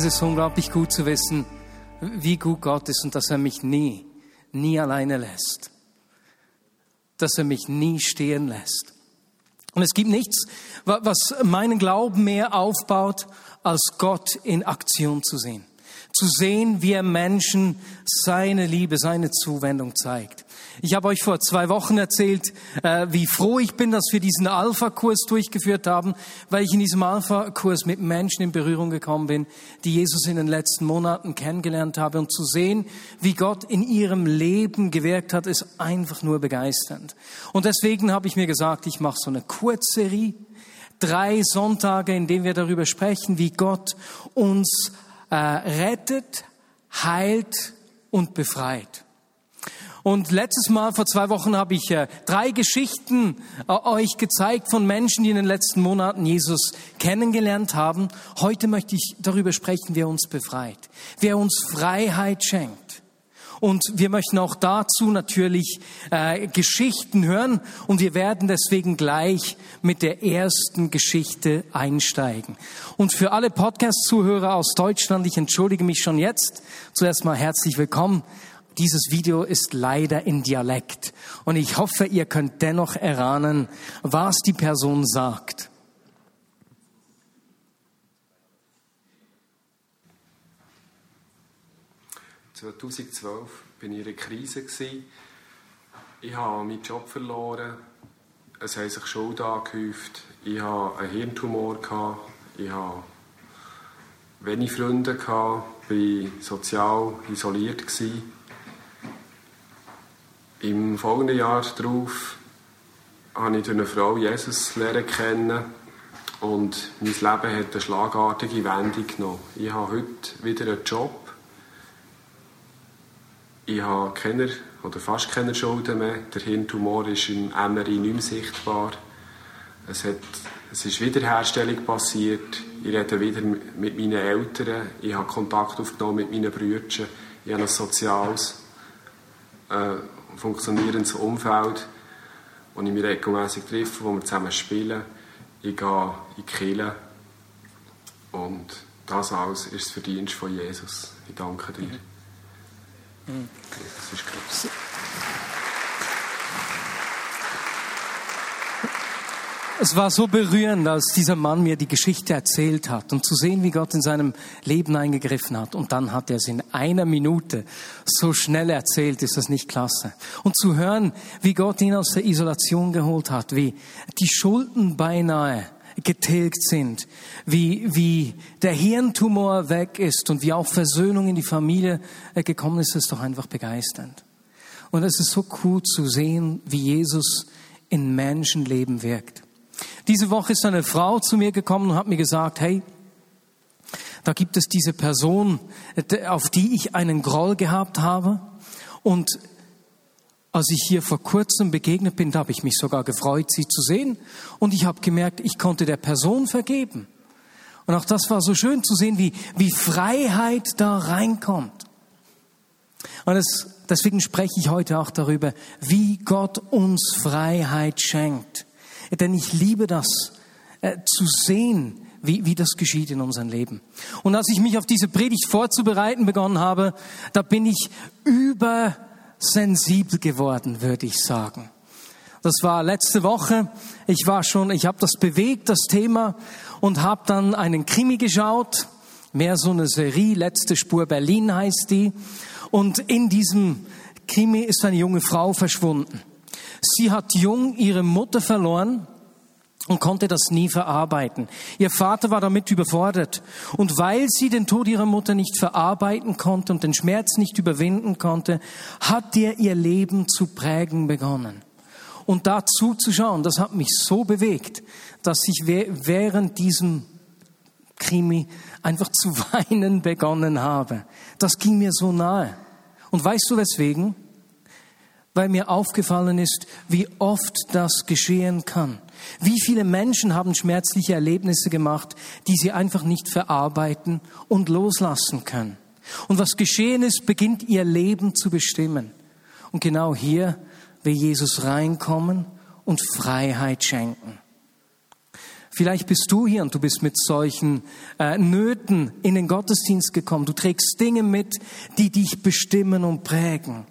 Es ist unglaublich gut zu wissen, wie gut Gott ist und dass er mich nie, nie alleine lässt. Dass er mich nie stehen lässt. Und es gibt nichts, was meinen Glauben mehr aufbaut, als Gott in Aktion zu sehen. Zu sehen, wie er Menschen seine Liebe, seine Zuwendung zeigt. Ich habe euch vor zwei Wochen erzählt, äh, wie froh ich bin, dass wir diesen Alpha-Kurs durchgeführt haben, weil ich in diesem Alpha-Kurs mit Menschen in Berührung gekommen bin, die Jesus in den letzten Monaten kennengelernt habe. Und zu sehen, wie Gott in ihrem Leben gewirkt hat, ist einfach nur begeisternd. Und deswegen habe ich mir gesagt, ich mache so eine Kurzserie, drei Sonntage, in denen wir darüber sprechen, wie Gott uns äh, rettet, heilt und befreit. Und letztes Mal, vor zwei Wochen, habe ich äh, drei Geschichten äh, euch gezeigt von Menschen, die in den letzten Monaten Jesus kennengelernt haben. Heute möchte ich darüber sprechen, wer uns befreit, wer uns Freiheit schenkt. Und wir möchten auch dazu natürlich äh, Geschichten hören und wir werden deswegen gleich mit der ersten Geschichte einsteigen. Und für alle Podcast-Zuhörer aus Deutschland, ich entschuldige mich schon jetzt, zuerst mal herzlich willkommen dieses Video ist leider in Dialekt und ich hoffe, ihr könnt dennoch erahnen, was die Person sagt. ...2012 bin ich in einer Krise. Ich habe meinen Job verloren. Es haben sich Schulden angehäuft. Ich hatte einen Hirntumor. Ich hatte wenig Freunde. Ich war sozial isoliert. Im folgenden Jahr darauf habe ich eine Frau Jesus lernen kennen und mein Leben hat eine schlagartige Wendung genommen. Ich habe heute wieder einen Job. Ich habe keine oder fast keine Schulden mehr. Der Hirntumor ist im MRI nicht mehr sichtbar. Es, hat, es ist Wiederherstellung passiert. Ich rede wieder mit meinen Eltern. Ich habe Kontakt aufgenommen mit meinen Brüdern. Ich habe ein soziales äh, funktionierendes Umfeld, wo ich mich regelmäßig treffe, wo wir zusammen spielen. Ich gehe in die Kirche und das alles ist das Verdienst von Jesus. Ich danke dir. Mhm. Das ist krass. Es war so berührend, als dieser Mann mir die Geschichte erzählt hat und zu sehen, wie Gott in seinem Leben eingegriffen hat. Und dann hat er es in einer Minute so schnell erzählt, ist das nicht klasse. Und zu hören, wie Gott ihn aus der Isolation geholt hat, wie die Schulden beinahe getilgt sind, wie, wie der Hirntumor weg ist und wie auch Versöhnung in die Familie äh, gekommen ist, ist doch einfach begeisternd. Und es ist so cool zu sehen, wie Jesus in Menschenleben wirkt. Diese Woche ist eine Frau zu mir gekommen und hat mir gesagt, hey, da gibt es diese Person, auf die ich einen Groll gehabt habe. Und als ich hier vor kurzem begegnet bin, habe ich mich sogar gefreut, sie zu sehen. Und ich habe gemerkt, ich konnte der Person vergeben. Und auch das war so schön zu sehen, wie, wie Freiheit da reinkommt. Und es, deswegen spreche ich heute auch darüber, wie Gott uns Freiheit schenkt. Denn ich liebe das, äh, zu sehen, wie, wie das geschieht in unserem Leben. Und als ich mich auf diese Predigt vorzubereiten begonnen habe, da bin ich übersensibel geworden, würde ich sagen. Das war letzte Woche. Ich war schon, ich habe das bewegt, das Thema, und habe dann einen Krimi geschaut, mehr so eine Serie, letzte Spur Berlin heißt die. Und in diesem Krimi ist eine junge Frau verschwunden. Sie hat jung ihre Mutter verloren und konnte das nie verarbeiten. Ihr Vater war damit überfordert. Und weil sie den Tod ihrer Mutter nicht verarbeiten konnte und den Schmerz nicht überwinden konnte, hat er ihr Leben zu prägen begonnen. Und da zuzuschauen, das hat mich so bewegt, dass ich während diesem Krimi einfach zu weinen begonnen habe. Das ging mir so nahe. Und weißt du weswegen? Weil mir aufgefallen ist, wie oft das geschehen kann. Wie viele Menschen haben schmerzliche Erlebnisse gemacht, die sie einfach nicht verarbeiten und loslassen können. Und was geschehen ist, beginnt ihr Leben zu bestimmen. Und genau hier will Jesus reinkommen und Freiheit schenken. Vielleicht bist du hier und du bist mit solchen äh, Nöten in den Gottesdienst gekommen. Du trägst Dinge mit, die dich bestimmen und prägen.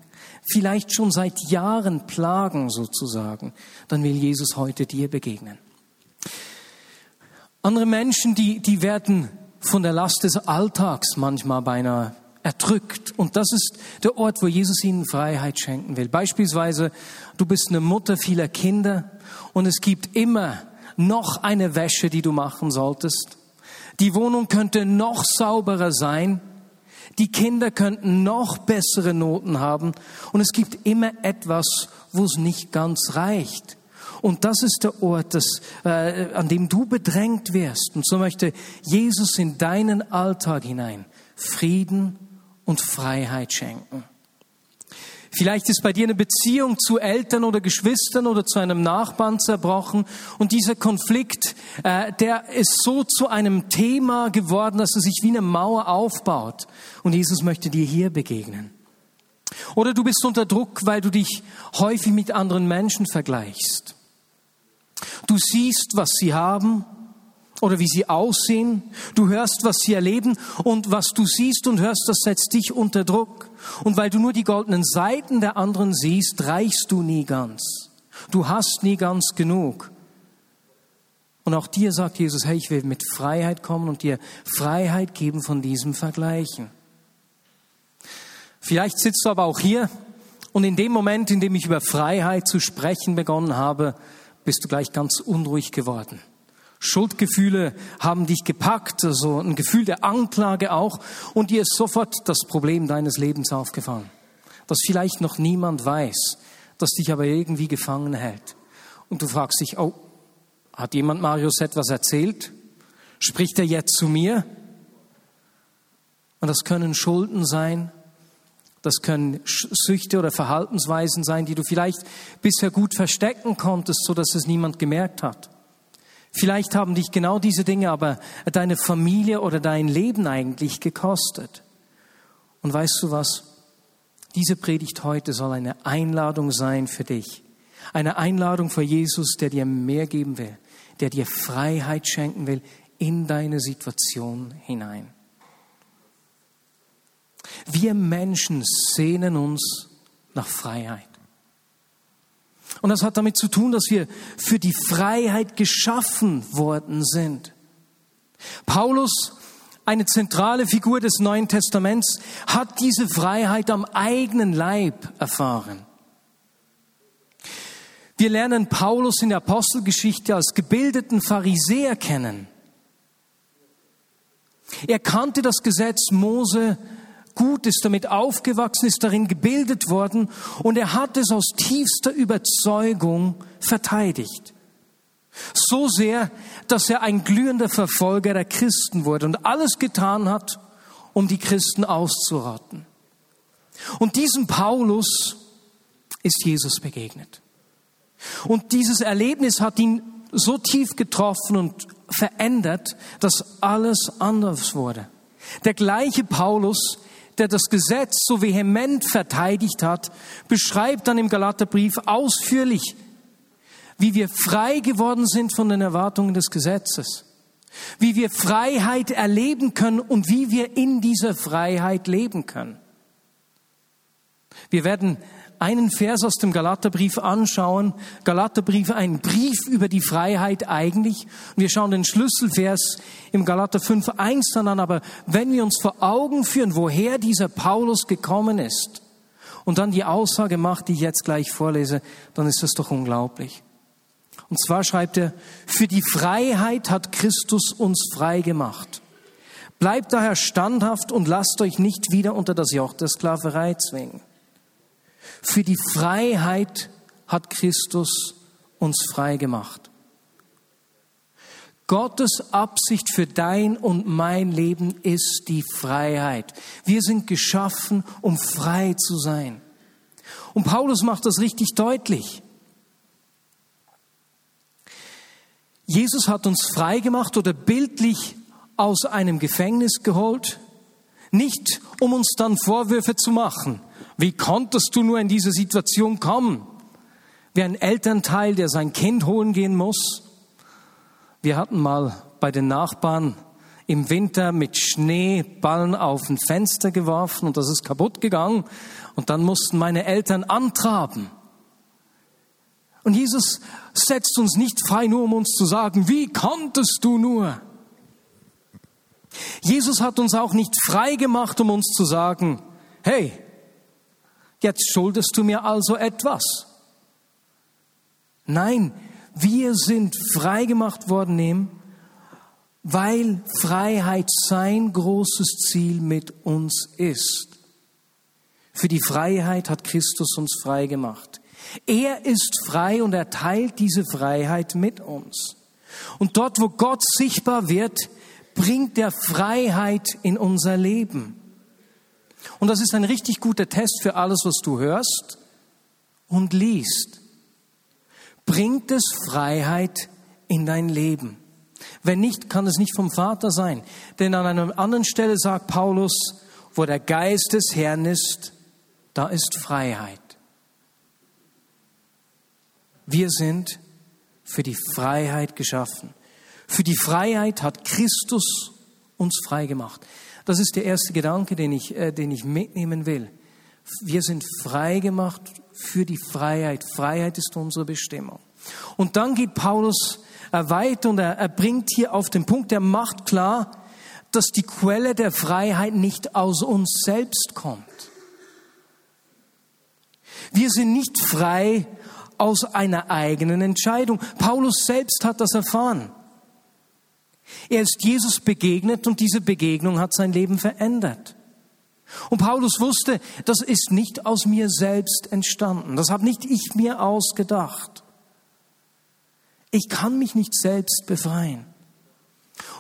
Vielleicht schon seit Jahren plagen sozusagen. Dann will Jesus heute dir begegnen. Andere Menschen, die, die werden von der Last des Alltags manchmal beinahe erdrückt. Und das ist der Ort, wo Jesus ihnen Freiheit schenken will. Beispielsweise, du bist eine Mutter vieler Kinder und es gibt immer noch eine Wäsche, die du machen solltest. Die Wohnung könnte noch sauberer sein. Die Kinder könnten noch bessere Noten haben. Und es gibt immer etwas, wo es nicht ganz reicht. Und das ist der Ort, das, äh, an dem du bedrängt wirst. Und so möchte Jesus in deinen Alltag hinein Frieden und Freiheit schenken. Vielleicht ist bei dir eine Beziehung zu Eltern oder Geschwistern oder zu einem Nachbarn zerbrochen und dieser Konflikt, äh, der ist so zu einem Thema geworden, dass er sich wie eine Mauer aufbaut. Und Jesus möchte dir hier begegnen. Oder du bist unter Druck, weil du dich häufig mit anderen Menschen vergleichst. Du siehst, was sie haben oder wie sie aussehen. Du hörst, was sie erleben und was du siehst und hörst, das setzt dich unter Druck. Und weil du nur die goldenen Seiten der anderen siehst, reichst du nie ganz. Du hast nie ganz genug. Und auch dir sagt Jesus, hey, ich will mit Freiheit kommen und dir Freiheit geben von diesem Vergleichen. Vielleicht sitzt du aber auch hier und in dem Moment, in dem ich über Freiheit zu sprechen begonnen habe, bist du gleich ganz unruhig geworden. Schuldgefühle haben dich gepackt, also ein Gefühl der Anklage auch, und dir ist sofort das Problem deines Lebens aufgefallen, das vielleicht noch niemand weiß, das dich aber irgendwie gefangen hält. Und du fragst dich, oh, hat jemand Marius etwas erzählt? Spricht er jetzt zu mir? Und das können Schulden sein, das können Süchte oder Verhaltensweisen sein, die du vielleicht bisher gut verstecken konntest, so dass es niemand gemerkt hat. Vielleicht haben dich genau diese Dinge aber deine Familie oder dein Leben eigentlich gekostet. Und weißt du was? Diese Predigt heute soll eine Einladung sein für dich. Eine Einladung für Jesus, der dir mehr geben will, der dir Freiheit schenken will in deine Situation hinein. Wir Menschen sehnen uns nach Freiheit. Und das hat damit zu tun, dass wir für die Freiheit geschaffen worden sind. Paulus, eine zentrale Figur des Neuen Testaments, hat diese Freiheit am eigenen Leib erfahren. Wir lernen Paulus in der Apostelgeschichte als gebildeten Pharisäer kennen. Er kannte das Gesetz Mose gut, ist damit aufgewachsen, ist darin gebildet worden und er hat es aus tiefster Überzeugung verteidigt. So sehr, dass er ein glühender Verfolger der Christen wurde und alles getan hat, um die Christen auszurotten. Und diesem Paulus ist Jesus begegnet. Und dieses Erlebnis hat ihn so tief getroffen und verändert, dass alles anders wurde. Der gleiche Paulus, der das Gesetz so vehement verteidigt hat, beschreibt dann im Galaterbrief ausführlich, wie wir frei geworden sind von den Erwartungen des Gesetzes, wie wir Freiheit erleben können und wie wir in dieser Freiheit leben können. Wir werden einen Vers aus dem Galaterbrief anschauen. Galaterbrief, ein Brief über die Freiheit eigentlich. Und wir schauen den Schlüsselvers im Galater 5.1 dann an. Aber wenn wir uns vor Augen führen, woher dieser Paulus gekommen ist und dann die Aussage macht, die ich jetzt gleich vorlese, dann ist das doch unglaublich. Und zwar schreibt er, für die Freiheit hat Christus uns frei gemacht. Bleibt daher standhaft und lasst euch nicht wieder unter das Joch der Sklaverei zwingen. Für die Freiheit hat Christus uns frei gemacht. Gottes Absicht für dein und mein Leben ist die Freiheit. Wir sind geschaffen, um frei zu sein. Und Paulus macht das richtig deutlich. Jesus hat uns frei gemacht oder bildlich aus einem Gefängnis geholt, nicht um uns dann Vorwürfe zu machen. Wie konntest du nur in diese Situation kommen? Wie ein Elternteil, der sein Kind holen gehen muss. Wir hatten mal bei den Nachbarn im Winter mit Schneeballen auf ein Fenster geworfen und das ist kaputt gegangen und dann mussten meine Eltern antraben. Und Jesus setzt uns nicht frei, nur um uns zu sagen, wie konntest du nur? Jesus hat uns auch nicht frei gemacht, um uns zu sagen, hey, jetzt schuldest du mir also etwas. Nein, wir sind frei gemacht worden, weil Freiheit sein großes Ziel mit uns ist. Für die Freiheit hat Christus uns frei gemacht. Er ist frei und er teilt diese Freiheit mit uns. Und dort, wo Gott sichtbar wird, bringt er Freiheit in unser Leben. Und das ist ein richtig guter Test für alles, was du hörst und liest. Bringt es Freiheit in dein Leben? Wenn nicht, kann es nicht vom Vater sein. Denn an einer anderen Stelle sagt Paulus, wo der Geist des Herrn ist, da ist Freiheit. Wir sind für die Freiheit geschaffen. Für die Freiheit hat Christus uns frei gemacht. Das ist der erste Gedanke, den ich, äh, den ich mitnehmen will. Wir sind frei gemacht für die Freiheit. Freiheit ist unsere Bestimmung. Und dann geht Paulus äh, weiter und er, er bringt hier auf den Punkt, er macht klar, dass die Quelle der Freiheit nicht aus uns selbst kommt. Wir sind nicht frei aus einer eigenen Entscheidung. Paulus selbst hat das erfahren. Er ist Jesus begegnet und diese Begegnung hat sein Leben verändert. Und Paulus wusste, das ist nicht aus mir selbst entstanden. Das habe nicht ich mir ausgedacht. Ich kann mich nicht selbst befreien.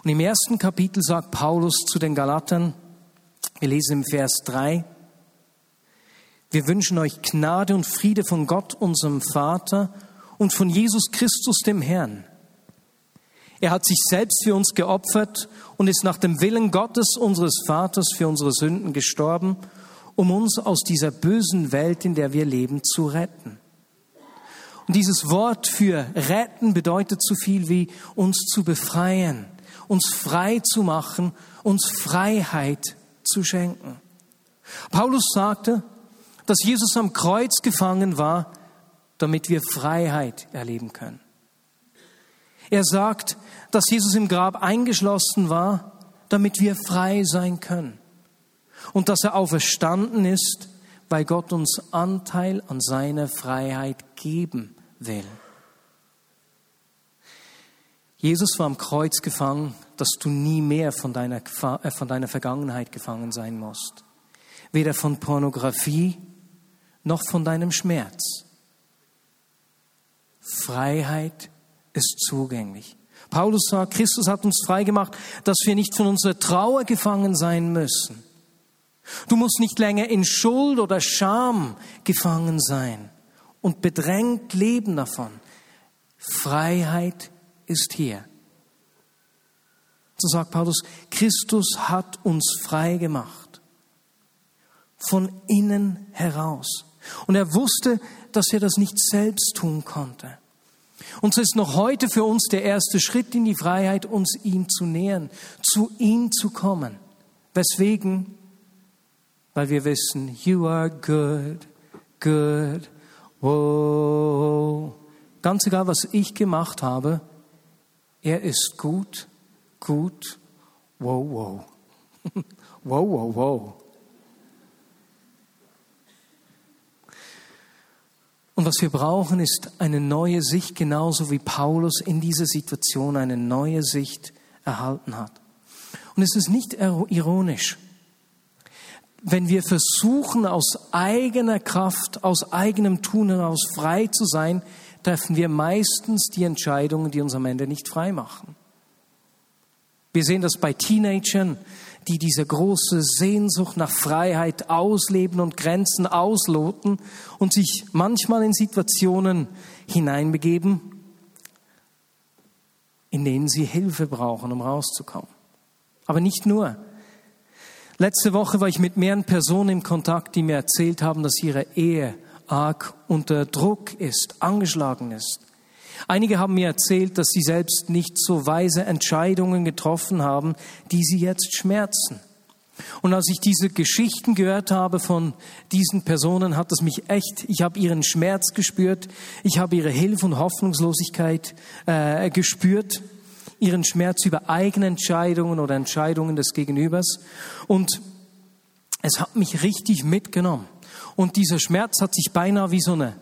Und im ersten Kapitel sagt Paulus zu den Galatern, wir lesen im Vers 3, wir wünschen euch Gnade und Friede von Gott, unserem Vater, und von Jesus Christus, dem Herrn. Er hat sich selbst für uns geopfert und ist nach dem Willen Gottes, unseres Vaters, für unsere Sünden gestorben, um uns aus dieser bösen Welt, in der wir leben, zu retten. Und dieses Wort für retten bedeutet so viel wie uns zu befreien, uns frei zu machen, uns Freiheit zu schenken. Paulus sagte, dass Jesus am Kreuz gefangen war, damit wir Freiheit erleben können. Er sagt, dass Jesus im Grab eingeschlossen war, damit wir frei sein können. Und dass er auferstanden ist, weil Gott uns Anteil an seiner Freiheit geben will. Jesus war am Kreuz gefangen, dass du nie mehr von deiner, äh, von deiner Vergangenheit gefangen sein musst. Weder von Pornografie, noch von deinem Schmerz. Freiheit ist zugänglich. Paulus sagt, Christus hat uns frei gemacht, dass wir nicht von unserer Trauer gefangen sein müssen. Du musst nicht länger in Schuld oder Scham gefangen sein und bedrängt leben davon. Freiheit ist hier. So sagt Paulus, Christus hat uns frei gemacht. Von innen heraus. Und er wusste, dass er das nicht selbst tun konnte. Und so ist noch heute für uns der erste Schritt in die Freiheit, uns ihm zu nähern, zu ihm zu kommen. Weswegen? Weil wir wissen, you are good, good, wow. Ganz egal, was ich gemacht habe, er ist gut, gut, wow, wow. wow, wow, wow. Und was wir brauchen, ist eine neue Sicht, genauso wie Paulus in dieser Situation eine neue Sicht erhalten hat. Und es ist nicht ironisch, wenn wir versuchen, aus eigener Kraft, aus eigenem Tun heraus frei zu sein, treffen wir meistens die Entscheidungen, die uns am Ende nicht frei machen. Wir sehen das bei Teenagern, die diese große Sehnsucht nach Freiheit ausleben und Grenzen ausloten und sich manchmal in Situationen hineinbegeben, in denen sie Hilfe brauchen, um rauszukommen. Aber nicht nur. Letzte Woche war ich mit mehreren Personen im Kontakt, die mir erzählt haben, dass ihre Ehe arg unter Druck ist, angeschlagen ist. Einige haben mir erzählt, dass sie selbst nicht so weise Entscheidungen getroffen haben, die sie jetzt schmerzen. Und als ich diese Geschichten gehört habe von diesen Personen, hat es mich echt, ich habe ihren Schmerz gespürt, ich habe ihre Hilfe und Hoffnungslosigkeit äh, gespürt, ihren Schmerz über eigene Entscheidungen oder Entscheidungen des Gegenübers. Und es hat mich richtig mitgenommen. Und dieser Schmerz hat sich beinahe wie so eine,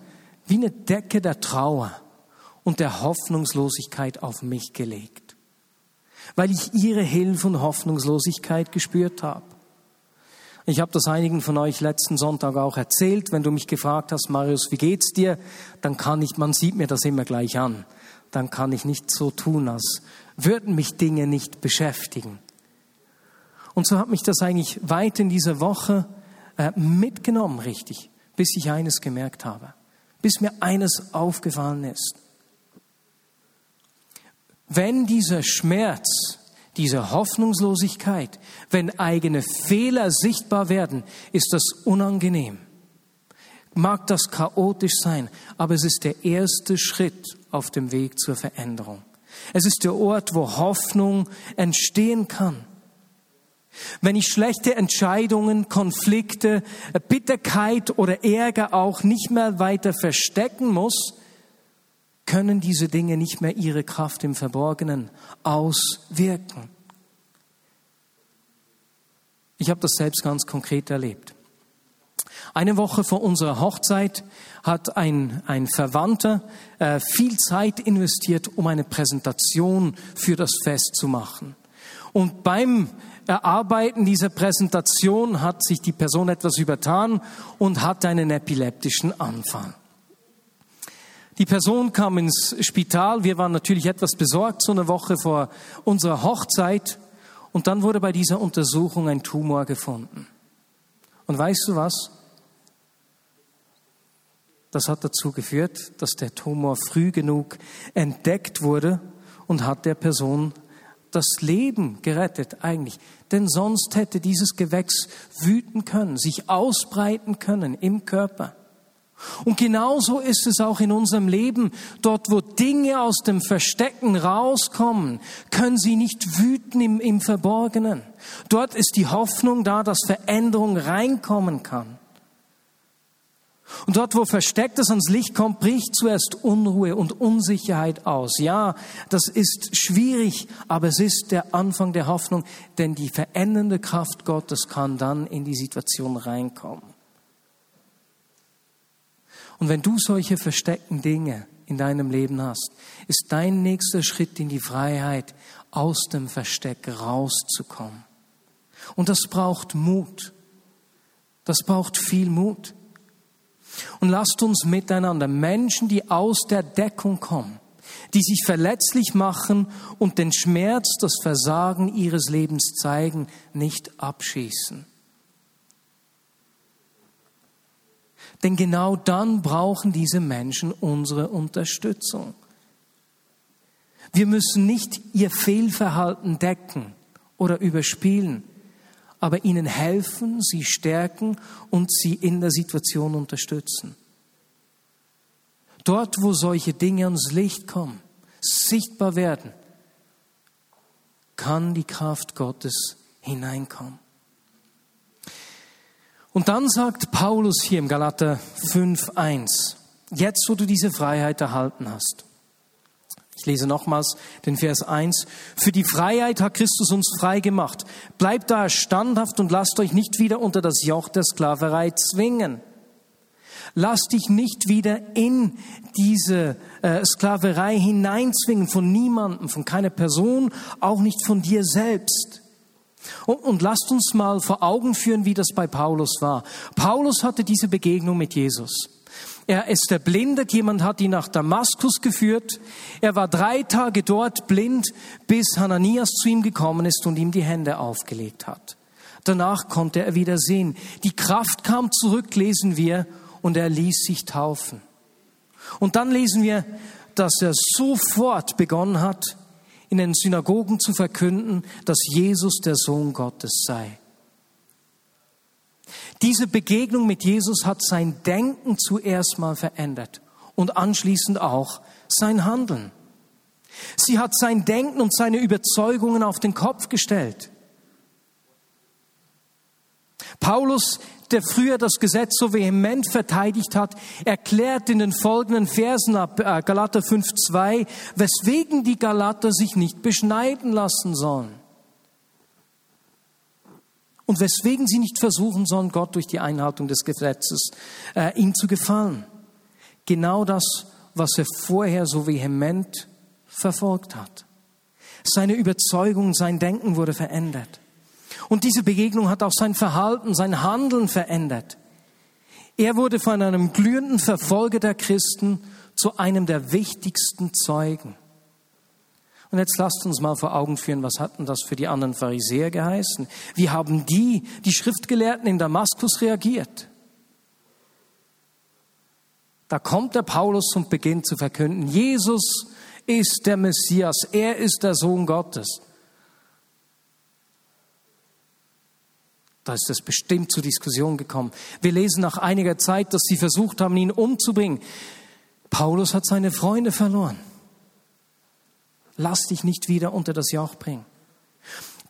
wie eine Decke der Trauer und der Hoffnungslosigkeit auf mich gelegt. Weil ich ihre Hilfe und Hoffnungslosigkeit gespürt habe. Ich habe das einigen von euch letzten Sonntag auch erzählt. Wenn du mich gefragt hast, Marius, wie geht's dir? Dann kann ich, man sieht mir das immer gleich an. Dann kann ich nicht so tun, als würden mich Dinge nicht beschäftigen. Und so hat mich das eigentlich weit in dieser Woche äh, mitgenommen, richtig, bis ich eines gemerkt habe, bis mir eines aufgefallen ist. Wenn dieser Schmerz, diese Hoffnungslosigkeit, wenn eigene Fehler sichtbar werden, ist das unangenehm. Mag das chaotisch sein, aber es ist der erste Schritt auf dem Weg zur Veränderung. Es ist der Ort, wo Hoffnung entstehen kann. Wenn ich schlechte Entscheidungen, Konflikte, Bitterkeit oder Ärger auch nicht mehr weiter verstecken muss, können diese Dinge nicht mehr ihre Kraft im Verborgenen auswirken. Ich habe das selbst ganz konkret erlebt. Eine Woche vor unserer Hochzeit hat ein, ein Verwandter äh, viel Zeit investiert, um eine Präsentation für das Fest zu machen. Und beim Erarbeiten dieser Präsentation hat sich die Person etwas übertan und hat einen epileptischen Anfall. Die Person kam ins Spital. Wir waren natürlich etwas besorgt, so eine Woche vor unserer Hochzeit. Und dann wurde bei dieser Untersuchung ein Tumor gefunden. Und weißt du was? Das hat dazu geführt, dass der Tumor früh genug entdeckt wurde und hat der Person das Leben gerettet eigentlich. Denn sonst hätte dieses Gewächs wüten können, sich ausbreiten können im Körper. Und genauso ist es auch in unserem Leben. Dort, wo Dinge aus dem Verstecken rauskommen, können sie nicht wüten im, im Verborgenen. Dort ist die Hoffnung da, dass Veränderung reinkommen kann. Und dort, wo Verstecktes ans Licht kommt, bricht zuerst Unruhe und Unsicherheit aus. Ja, das ist schwierig, aber es ist der Anfang der Hoffnung, denn die verändernde Kraft Gottes kann dann in die Situation reinkommen. Und wenn du solche versteckten Dinge in deinem Leben hast, ist dein nächster Schritt in die Freiheit, aus dem Versteck rauszukommen. Und das braucht Mut. Das braucht viel Mut. Und lasst uns miteinander Menschen, die aus der Deckung kommen, die sich verletzlich machen und den Schmerz, das Versagen ihres Lebens zeigen, nicht abschießen. Denn genau dann brauchen diese Menschen unsere Unterstützung. Wir müssen nicht ihr Fehlverhalten decken oder überspielen aber ihnen helfen, sie stärken und sie in der Situation unterstützen. Dort, wo solche Dinge ans Licht kommen, sichtbar werden, kann die Kraft Gottes hineinkommen. Und dann sagt Paulus hier im Galater 5.1, jetzt wo du diese Freiheit erhalten hast, ich lese nochmals den Vers 1. Für die Freiheit hat Christus uns frei gemacht. Bleibt da standhaft und lasst euch nicht wieder unter das Joch der Sklaverei zwingen. Lasst dich nicht wieder in diese äh, Sklaverei hineinzwingen von niemandem, von keiner Person, auch nicht von dir selbst. Und, und lasst uns mal vor Augen führen, wie das bei Paulus war. Paulus hatte diese Begegnung mit Jesus. Er ist erblindet, jemand hat ihn nach Damaskus geführt. Er war drei Tage dort blind, bis Hananias zu ihm gekommen ist und ihm die Hände aufgelegt hat. Danach konnte er wieder sehen. Die Kraft kam zurück, lesen wir, und er ließ sich taufen. Und dann lesen wir, dass er sofort begonnen hat, in den Synagogen zu verkünden, dass Jesus der Sohn Gottes sei. Diese Begegnung mit Jesus hat sein Denken zuerst mal verändert und anschließend auch sein Handeln. Sie hat sein Denken und seine Überzeugungen auf den Kopf gestellt. Paulus der früher das Gesetz so vehement verteidigt hat, erklärt in den folgenden Versen ab äh, Galater 5.2, weswegen die Galater sich nicht beschneiden lassen sollen. Und weswegen sie nicht versuchen sollen, Gott durch die Einhaltung des Gesetzes äh, ihm zu gefallen. Genau das, was er vorher so vehement verfolgt hat. Seine Überzeugung, sein Denken wurde verändert. Und diese Begegnung hat auch sein Verhalten, sein Handeln verändert. Er wurde von einem glühenden Verfolger der Christen zu einem der wichtigsten Zeugen. Und jetzt lasst uns mal vor Augen führen, was hatten das für die anderen Pharisäer geheißen? Wie haben die, die Schriftgelehrten in Damaskus reagiert? Da kommt der Paulus und beginnt zu verkünden, Jesus ist der Messias, er ist der Sohn Gottes. Da ist es bestimmt zur Diskussion gekommen. Wir lesen nach einiger Zeit, dass sie versucht haben, ihn umzubringen. Paulus hat seine Freunde verloren. Lass dich nicht wieder unter das Joch bringen.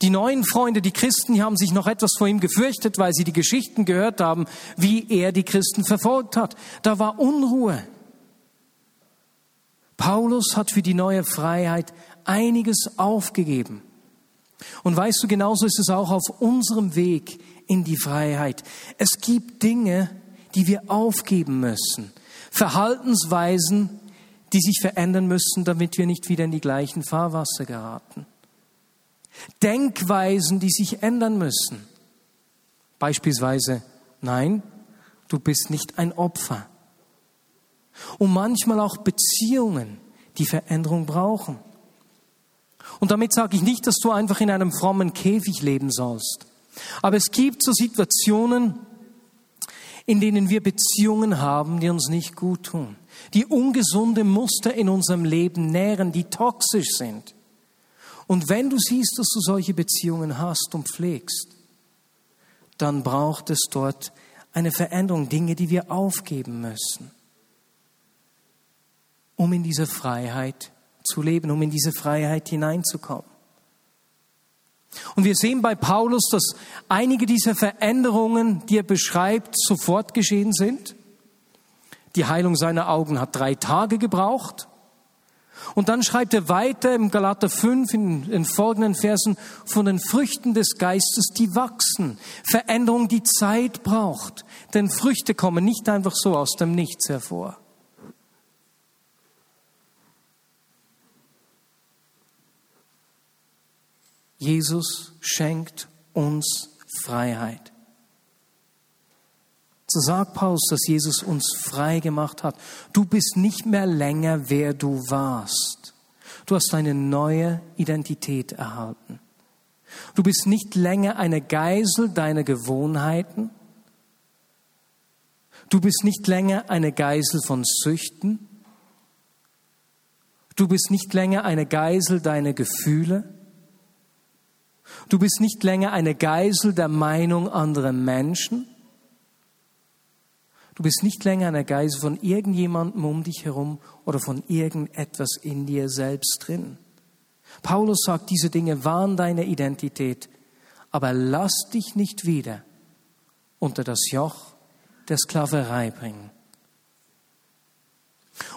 Die neuen Freunde, die Christen, die haben sich noch etwas vor ihm gefürchtet, weil sie die Geschichten gehört haben, wie er die Christen verfolgt hat. Da war Unruhe. Paulus hat für die neue Freiheit einiges aufgegeben. Und weißt du, genauso ist es auch auf unserem Weg in die Freiheit. Es gibt Dinge, die wir aufgeben müssen. Verhaltensweisen, die sich verändern müssen, damit wir nicht wieder in die gleichen Fahrwasser geraten. Denkweisen, die sich ändern müssen. Beispielsweise, nein, du bist nicht ein Opfer. Und manchmal auch Beziehungen, die Veränderung brauchen. Und damit sage ich nicht, dass du einfach in einem frommen Käfig leben sollst. Aber es gibt so Situationen, in denen wir Beziehungen haben, die uns nicht gut tun, die ungesunde Muster in unserem Leben nähren, die toxisch sind. Und wenn du siehst, dass du solche Beziehungen hast und pflegst, dann braucht es dort eine Veränderung, Dinge, die wir aufgeben müssen, um in dieser Freiheit zu leben, um in diese Freiheit hineinzukommen. Und wir sehen bei Paulus, dass einige dieser Veränderungen, die er beschreibt, sofort geschehen sind. Die Heilung seiner Augen hat drei Tage gebraucht. Und dann schreibt er weiter im Galater 5 in, in folgenden Versen von den Früchten des Geistes, die wachsen. Veränderung, die Zeit braucht. Denn Früchte kommen nicht einfach so aus dem Nichts hervor. Jesus schenkt uns Freiheit. So sagt Paulus, dass Jesus uns frei gemacht hat. Du bist nicht mehr länger, wer du warst. Du hast eine neue Identität erhalten. Du bist nicht länger eine Geisel deiner Gewohnheiten. Du bist nicht länger eine Geisel von Süchten. Du bist nicht länger eine Geisel deiner Gefühle. Du bist nicht länger eine Geisel der Meinung anderer Menschen. Du bist nicht länger eine Geisel von irgendjemandem um dich herum oder von irgendetwas in dir selbst drin. Paulus sagt, diese Dinge waren deine Identität, aber lass dich nicht wieder unter das Joch der Sklaverei bringen.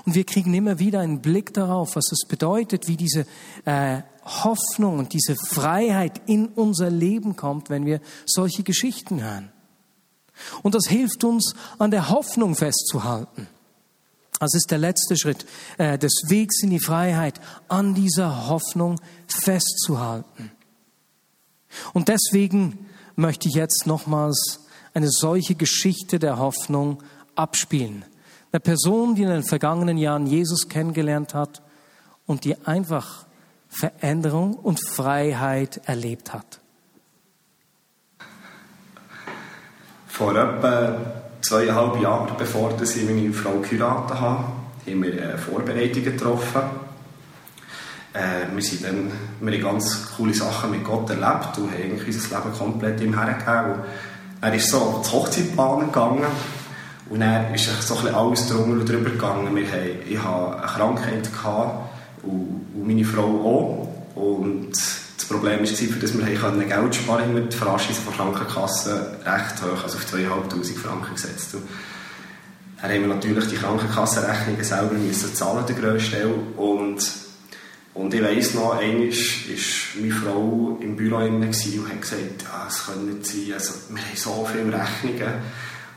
Und wir kriegen immer wieder einen Blick darauf, was es bedeutet, wie diese äh, Hoffnung und diese Freiheit in unser Leben kommt, wenn wir solche Geschichten hören. Und das hilft uns, an der Hoffnung festzuhalten. Das ist der letzte Schritt äh, des Wegs in die Freiheit, an dieser Hoffnung festzuhalten. Und deswegen möchte ich jetzt nochmals eine solche Geschichte der Hoffnung abspielen Eine Person, die in den vergangenen Jahren Jesus kennengelernt hat und die einfach Veränderung und Freiheit erlebt hat. Vor etwa zweieinhalb Jahren, bevor ich meine Frau geheiratet habe, haben wir eine Vorbereitung getroffen. Äh, wir, sind dann, wir haben ganz coole Sachen mit Gott erlebt und haben unser Leben komplett ihm hergegeben. Er ist so zur Hochzeitbahn gegangen und dann ist so ein alles drunter und drüber gegangen. Wir haben, ich hatte eine Krankheit gehabt und, meine Frau auch. Und das Problem war, für das wir Geld sparen konnten, die Veranschauung von Krankenkasse recht hoch, also auf 2'500 Franken gesetzt. Und dann haben wir natürlich die Krankenkassenrechnungen selber müssen zahlen, der grössten Teil. Und, und ich weiss noch, einmal war meine Frau im Büro und hat gesagt, ja, es kann nicht sein, also, wir haben so viele Rechnungen.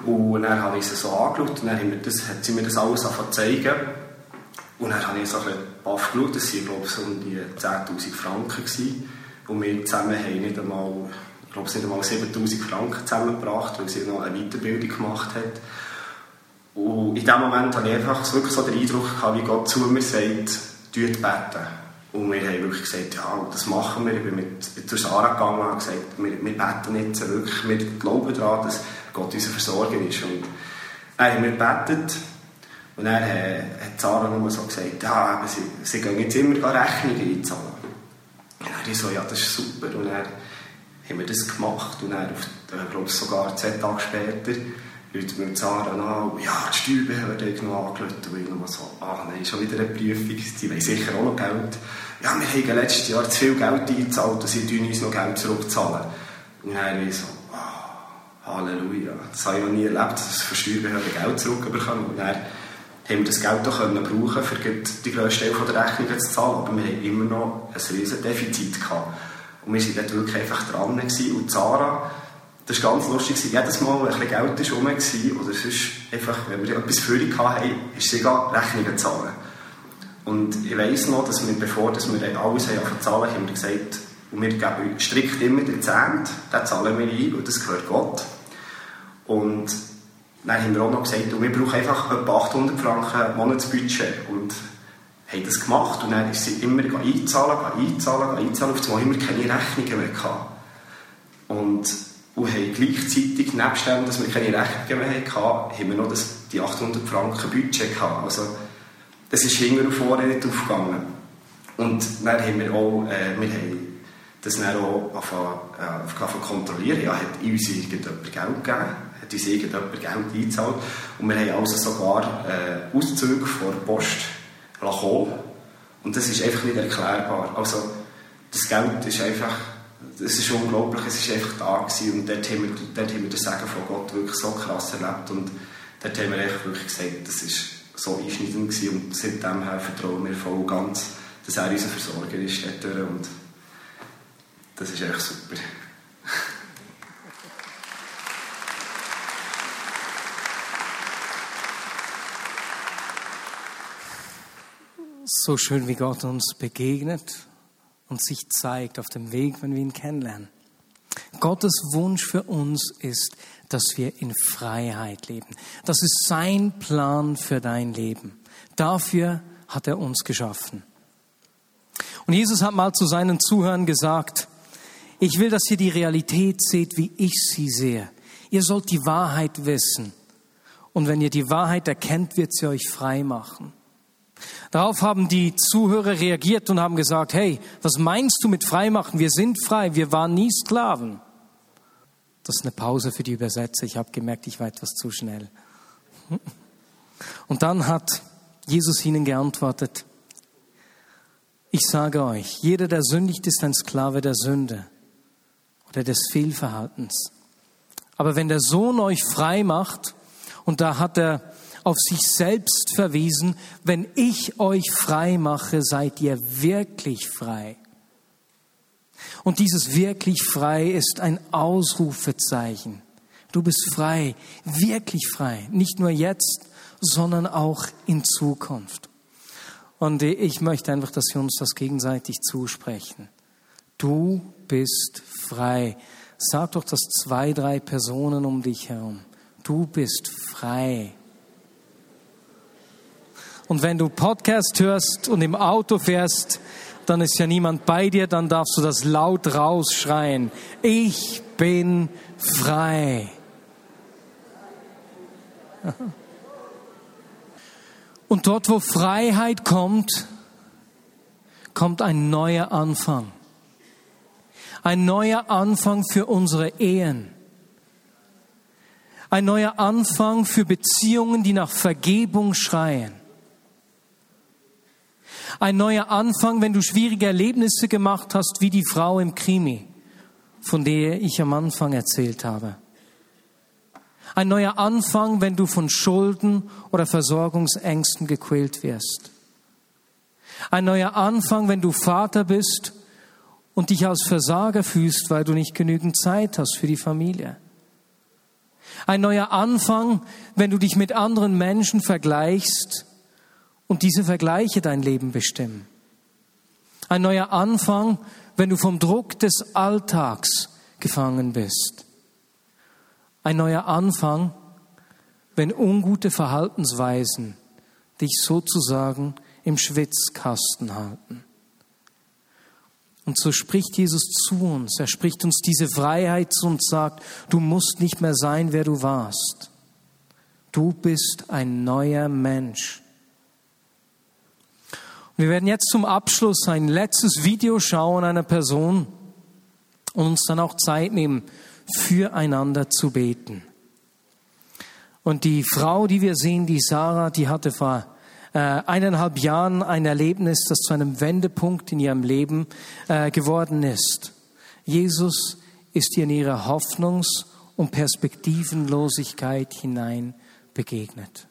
Und dann habe ich sie so angeschaut und dann das, hat sie mir das alles zeigen. Und dann habe ich so ein bisschen baff geschaut, das waren glaube ich so um die 10'000 Franken. Gewesen. Und wir zusammen haben nicht einmal, ich glaube, nicht einmal 7'000 Franken zusammengebracht, weil sie noch eine Weiterbildung gemacht hat. Und in dem Moment hatte ich einfach wirklich so den Eindruck, gehabt, wie Gott zu mir sagt, tut beten. Und wir haben wirklich gesagt, ja, das machen wir. Ich bin mit, zu Sarah gegangen und gesagt, wir, wir beten jetzt wirklich, wir glauben daran, dass Gott unser Versorger ist. Und dann haben wir gebetet. Und dann äh, hat Sarah nur so gesagt, ja, sie, sie gehen jetzt immer Rechnungen einzahlen. Und ich so, ja, das ist super. Und dann haben wir das gemacht. Und dann, auf, ich glaube sogar zehn Tage später, Leute mit Zara an, ja, die Steuerbehörde hat noch angelötet und ich noch so, ah nein, schon wieder eine Prüfung, die wollen sicher auch noch Geld. Ja, wir haben letztes Jahr zu viel Geld eingezahlt und sie tun uns noch Geld zurückzahlen. Und dann ich so, Halleluja, das habe ich noch nie erlebt, dass von Steuerbehörden Geld zurückbekommen. Und dann haben wir das Geld auch können brauchen, um die grösste Teil der Rechnungen zu zahlen, aber wir haben immer noch ein riesen Defizit gehabt. Und wir waren dort wirklich einfach dran gewesen. und Zara das war ganz lustig. Jedes Mal, wenn ein bisschen Geld ist rum war, oder sonst einfach, wenn wir etwas für hatten, ist sie Rechnungen zahlen. Und ich weiss noch, dass wir, bevor dass wir alles haben zahlen haben wir gesagt, und wir geben strikt immer den Zehnt, den zahlen wir ein, und das gehört Gott. Und dann haben wir auch noch gesagt, wir brauchen einfach etwa 800 Franken Monatsbudget. Und haben das gemacht. Und dann ist sie immer einzahlen, einzahlen, einzahlen. Auf einmal wir keine Rechnungen mehr gehabt. Und und haben gleichzeitig, nebst dem, dass wir keine Rechnungen mehr hatten, haben wir noch das, die 800 Franken Budget gehabt. Also, das ist hinten und vorne nicht aufgegangen. Und dann haben wir auch, äh, wir haben das dann auch angefangen, äh, kontrollieren. Ja, hat uns irgendjemand Geld gegeben? Hat uns irgendjemand Geld eingezahlt? Und wir haben also sogar äh, Auszüge vor der Post bekommen. Und das ist einfach nicht erklärbar. Also, das Geld ist einfach es ist unglaublich, es war einfach da gewesen und dort haben, wir, dort haben wir das Sagen von Gott wirklich so krass erlebt und dort haben wir wirklich gesagt, das ist so einschneidend gewesen und seitdem vertrauen wir voll ganz, dass er unser Versorger ist dort und das ist echt super. So schön, wie Gott uns begegnet und sich zeigt auf dem Weg, wenn wir ihn kennenlernen. Gottes Wunsch für uns ist, dass wir in Freiheit leben. Das ist sein Plan für dein Leben. Dafür hat er uns geschaffen. Und Jesus hat mal zu seinen Zuhörern gesagt, ich will, dass ihr die Realität seht, wie ich sie sehe. Ihr sollt die Wahrheit wissen. Und wenn ihr die Wahrheit erkennt, wird sie euch frei machen. Darauf haben die Zuhörer reagiert und haben gesagt, hey, was meinst du mit Freimachen? Wir sind frei, wir waren nie Sklaven. Das ist eine Pause für die Übersetzer. Ich habe gemerkt, ich war etwas zu schnell. Und dann hat Jesus ihnen geantwortet, ich sage euch, jeder, der sündigt, ist ein Sklave der Sünde oder des Fehlverhaltens. Aber wenn der Sohn euch frei macht, und da hat er auf sich selbst verwiesen, wenn ich euch frei mache, seid ihr wirklich frei. Und dieses wirklich frei ist ein Ausrufezeichen. Du bist frei, wirklich frei, nicht nur jetzt, sondern auch in Zukunft. Und ich möchte einfach, dass wir uns das gegenseitig zusprechen. Du bist frei. Sag doch das zwei, drei Personen um dich herum. Du bist frei. Und wenn du Podcast hörst und im Auto fährst, dann ist ja niemand bei dir, dann darfst du das laut rausschreien. Ich bin frei. Und dort, wo Freiheit kommt, kommt ein neuer Anfang. Ein neuer Anfang für unsere Ehen. Ein neuer Anfang für Beziehungen, die nach Vergebung schreien. Ein neuer Anfang, wenn du schwierige Erlebnisse gemacht hast, wie die Frau im Krimi, von der ich am Anfang erzählt habe. Ein neuer Anfang, wenn du von Schulden oder Versorgungsängsten gequält wirst. Ein neuer Anfang, wenn du Vater bist und dich als Versager fühlst, weil du nicht genügend Zeit hast für die Familie. Ein neuer Anfang, wenn du dich mit anderen Menschen vergleichst und diese Vergleiche dein Leben bestimmen. Ein neuer Anfang, wenn du vom Druck des Alltags gefangen bist. Ein neuer Anfang, wenn ungute Verhaltensweisen dich sozusagen im Schwitzkasten halten. Und so spricht Jesus zu uns. Er spricht uns diese Freiheit zu und sagt, du musst nicht mehr sein, wer du warst. Du bist ein neuer Mensch. Wir werden jetzt zum Abschluss ein letztes Video schauen einer Person und uns dann auch Zeit nehmen, füreinander zu beten. Und die Frau, die wir sehen, die Sarah, die hatte vor äh, eineinhalb Jahren ein Erlebnis, das zu einem Wendepunkt in ihrem Leben äh, geworden ist. Jesus ist ihr in ihre Hoffnungs- und Perspektivenlosigkeit hinein begegnet.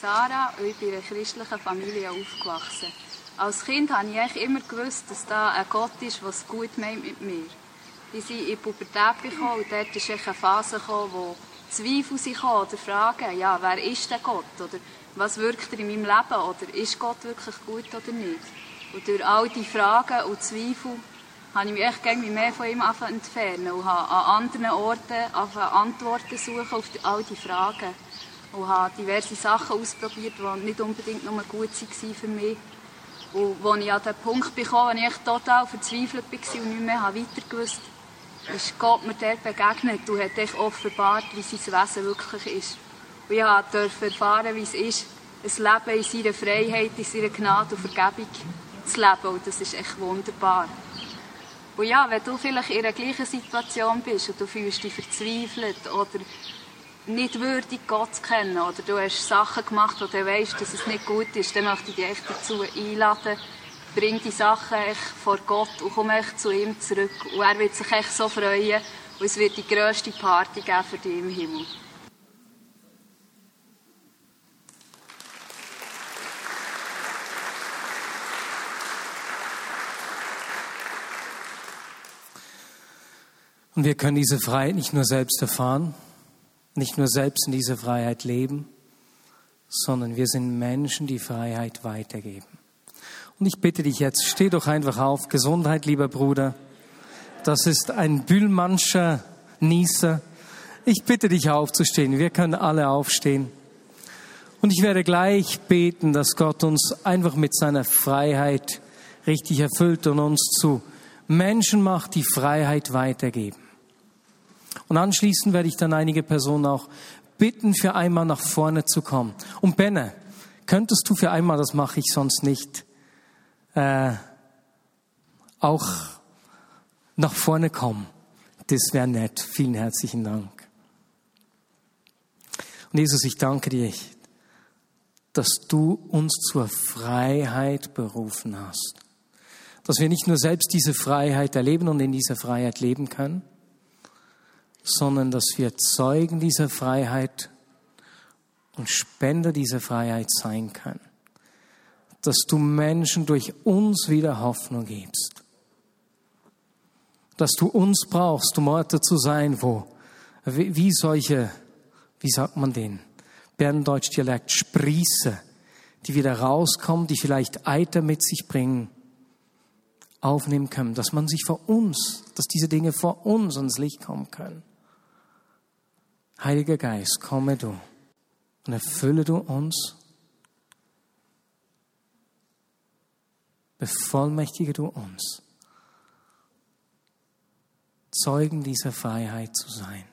Sarah und ich bin in einer christlichen Familie aufgewachsen. Als Kind habe ich immer gewusst, dass da ein Gott ist, der es gut meint mit mir. Wir sind in die Pubertät gekommen und dort ist eine Phase gekommen, wo Zweifel sind oder Fragen, ja, wer ist der Gott? Oder was wirkt er in meinem Leben? Oder ist Gott wirklich gut oder nicht? Und durch all diese Fragen und Zweifel habe ich mich echt irgendwie mehr von ihm entfernen und habe an anderen Orten Antworten suchen auf all diese Fragen und habe diverse Sachen ausprobiert, die nicht unbedingt nur gut waren für mich. Und als ich an den Punkt bekam, wo ich total verzweifelt war und nicht mehr weiter gewusst ist Gott mir dort begegnet und hat euch offenbart, wie sein Wesen wirklich ist. Und ich durfte erfahren, wie es ist, ein Leben in seiner Freiheit, in seiner Gnade und Vergebung zu leben. Und das ist echt wunderbar. Und ja, wenn du vielleicht in der gleichen Situation bist und du fühlst dich verzweifelt oder nicht würdig, Gott zu kennen oder du hast Sachen gemacht, wo du weißt, dass es nicht gut ist, dann möchte ich dich echt dazu einladen, bring die Sachen vor Gott und komm echt zu ihm zurück. Und er wird sich echt so freuen und es wird die grösste Party geben für dich im Himmel. Und wir können diese Freiheit nicht nur selbst erfahren, nicht nur selbst in dieser Freiheit leben, sondern wir sind Menschen, die Freiheit weitergeben. Und ich bitte dich jetzt, steh doch einfach auf. Gesundheit, lieber Bruder. Das ist ein Bühlmannscher Nieser. Ich bitte dich aufzustehen. Wir können alle aufstehen. Und ich werde gleich beten, dass Gott uns einfach mit seiner Freiheit richtig erfüllt und uns zu Menschen macht, die Freiheit weitergeben. Und anschließend werde ich dann einige Personen auch bitten, für einmal nach vorne zu kommen. Und Benne, könntest du für einmal, das mache ich sonst nicht, äh, auch nach vorne kommen? Das wäre nett. Vielen herzlichen Dank. Und Jesus, ich danke dir, dass du uns zur Freiheit berufen hast. Dass wir nicht nur selbst diese Freiheit erleben und in dieser Freiheit leben können, sondern dass wir Zeugen dieser Freiheit und Spender dieser Freiheit sein können. Dass du Menschen durch uns wieder Hoffnung gibst. Dass du uns brauchst, um Orte zu sein, wo, wie solche, wie sagt man den, Berndeutsch-Dialekt, Sprieße, die wieder rauskommen, die vielleicht Eiter mit sich bringen, aufnehmen können, dass man sich vor uns, dass diese Dinge vor uns ans Licht kommen können. Heiliger Geist, komme du. Und erfülle du uns, bevollmächtige du uns, Zeugen dieser Freiheit zu sein.